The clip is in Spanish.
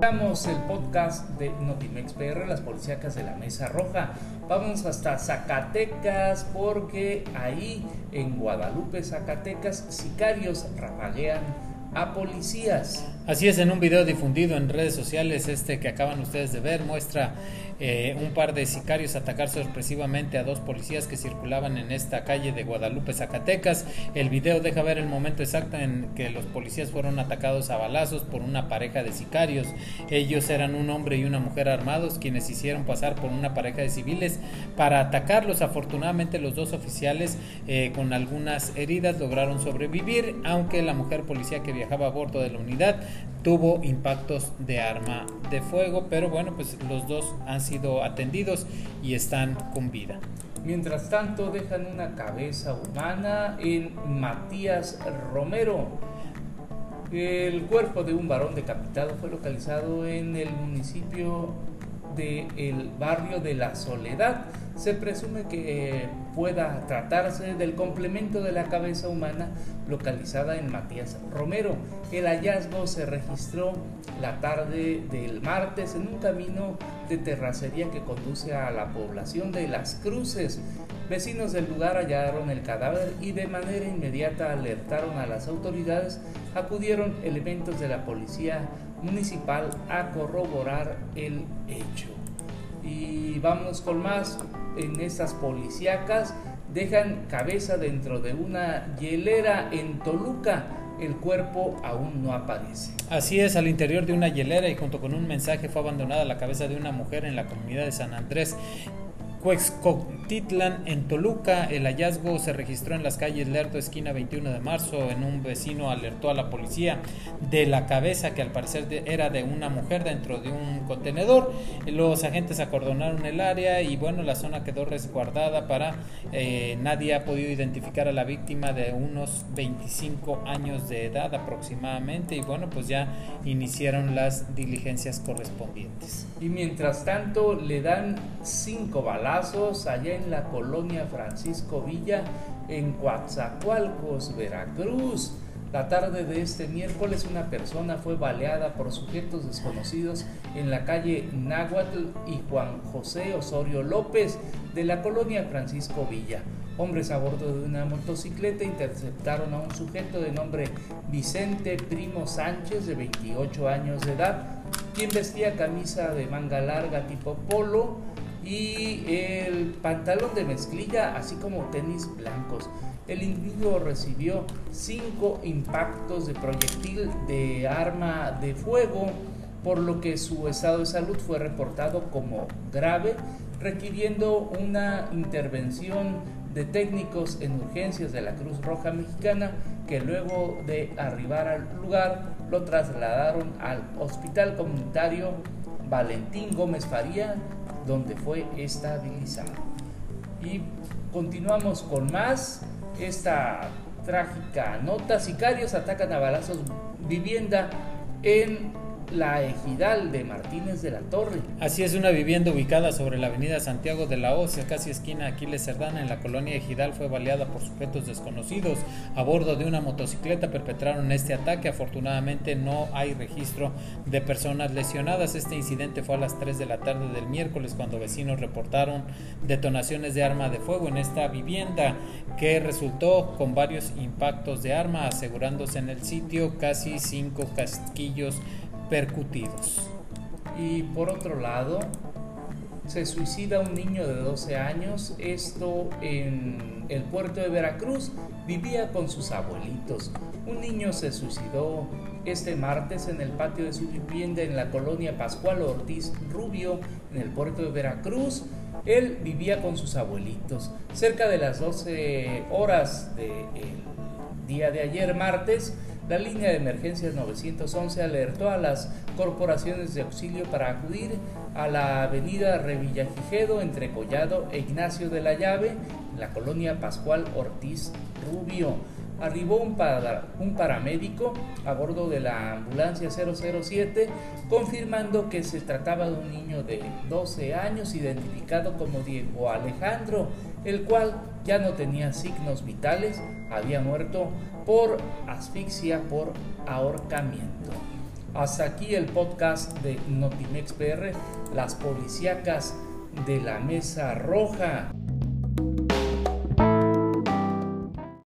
El podcast de Notimex PR, las policíacas de la Mesa Roja. Vamos hasta Zacatecas porque ahí en Guadalupe, Zacatecas, sicarios rafaguean a policías. Así es, en un video difundido en redes sociales, este que acaban ustedes de ver, muestra eh, un par de sicarios atacar sorpresivamente a dos policías que circulaban en esta calle de Guadalupe, Zacatecas. El video deja ver el momento exacto en que los policías fueron atacados a balazos por una pareja de sicarios. Ellos eran un hombre y una mujer armados quienes hicieron pasar por una pareja de civiles para atacarlos. Afortunadamente los dos oficiales eh, con algunas heridas lograron sobrevivir, aunque la mujer policía que viajaba a bordo de la unidad tuvo impactos de arma de fuego, pero bueno, pues los dos han sido atendidos y están con vida. Mientras tanto, dejan una cabeza humana en Matías Romero. El cuerpo de un varón decapitado fue localizado en el municipio del barrio de la Soledad. Se presume que pueda tratarse del complemento de la cabeza humana localizada en Matías Romero. El hallazgo se registró la tarde del martes en un camino de terracería que conduce a la población de Las Cruces. Vecinos del lugar hallaron el cadáver y de manera inmediata alertaron a las autoridades. Acudieron elementos de la policía municipal a corroborar el hecho. Y vamos con más en estas policíacas. Dejan cabeza dentro de una hielera en Toluca. El cuerpo aún no aparece. Así es, al interior de una hielera y junto con un mensaje fue abandonada la cabeza de una mujer en la comunidad de San Andrés. Cuexcotitlan, en Toluca, el hallazgo se registró en las calles Lerdo, esquina 21 de marzo. En un vecino alertó a la policía de la cabeza que al parecer era de una mujer dentro de un contenedor. Los agentes acordonaron el área y bueno, la zona quedó resguardada para eh, nadie ha podido identificar a la víctima de unos 25 años de edad aproximadamente y bueno, pues ya iniciaron las diligencias correspondientes. Y mientras tanto le dan cinco balas allá en la colonia Francisco Villa, en Coatzacoalcos, Veracruz. La tarde de este miércoles una persona fue baleada por sujetos desconocidos en la calle Náhuatl y Juan José Osorio López de la colonia Francisco Villa. Hombres a bordo de una motocicleta interceptaron a un sujeto de nombre Vicente Primo Sánchez de 28 años de edad, quien vestía camisa de manga larga tipo polo, y el pantalón de mezclilla, así como tenis blancos. El individuo recibió cinco impactos de proyectil de arma de fuego, por lo que su estado de salud fue reportado como grave, requiriendo una intervención de técnicos en urgencias de la Cruz Roja Mexicana que luego de arribar al lugar lo trasladaron al Hospital Comunitario Valentín Gómez Faría donde fue estabilizado. Y continuamos con más esta trágica nota. Sicarios atacan a balazos vivienda en la Ejidal de Martínez de la Torre. Así es, una vivienda ubicada sobre la avenida Santiago de la Ocia, casi esquina Aquiles Cerdana, en la colonia Ejidal, fue baleada por sujetos desconocidos. A bordo de una motocicleta perpetraron este ataque. Afortunadamente no hay registro de personas lesionadas. Este incidente fue a las 3 de la tarde del miércoles cuando vecinos reportaron detonaciones de arma de fuego en esta vivienda que resultó con varios impactos de arma, asegurándose en el sitio casi cinco casquillos percutidos. Y por otro lado, se suicida un niño de 12 años, esto en el puerto de Veracruz, vivía con sus abuelitos. Un niño se suicidó este martes en el patio de su vivienda en la colonia Pascual Ortiz Rubio, en el puerto de Veracruz. Él vivía con sus abuelitos. Cerca de las 12 horas del día de ayer, martes, la línea de emergencias 911 alertó a las corporaciones de auxilio para acudir a la avenida Revillagigedo entre Collado e Ignacio de la Llave, en la colonia Pascual Ortiz Rubio. Arribó un, paramédico a bordo de la ambulancia 007 confirmando que se trataba de un niño de 12 años identificado como Diego Alejandro, el cual ya no tenía signos vitales, había muerto por asfixia por ahorcamiento. Hasta aquí el podcast de Notimex PR, las policíacas de la Mesa Roja.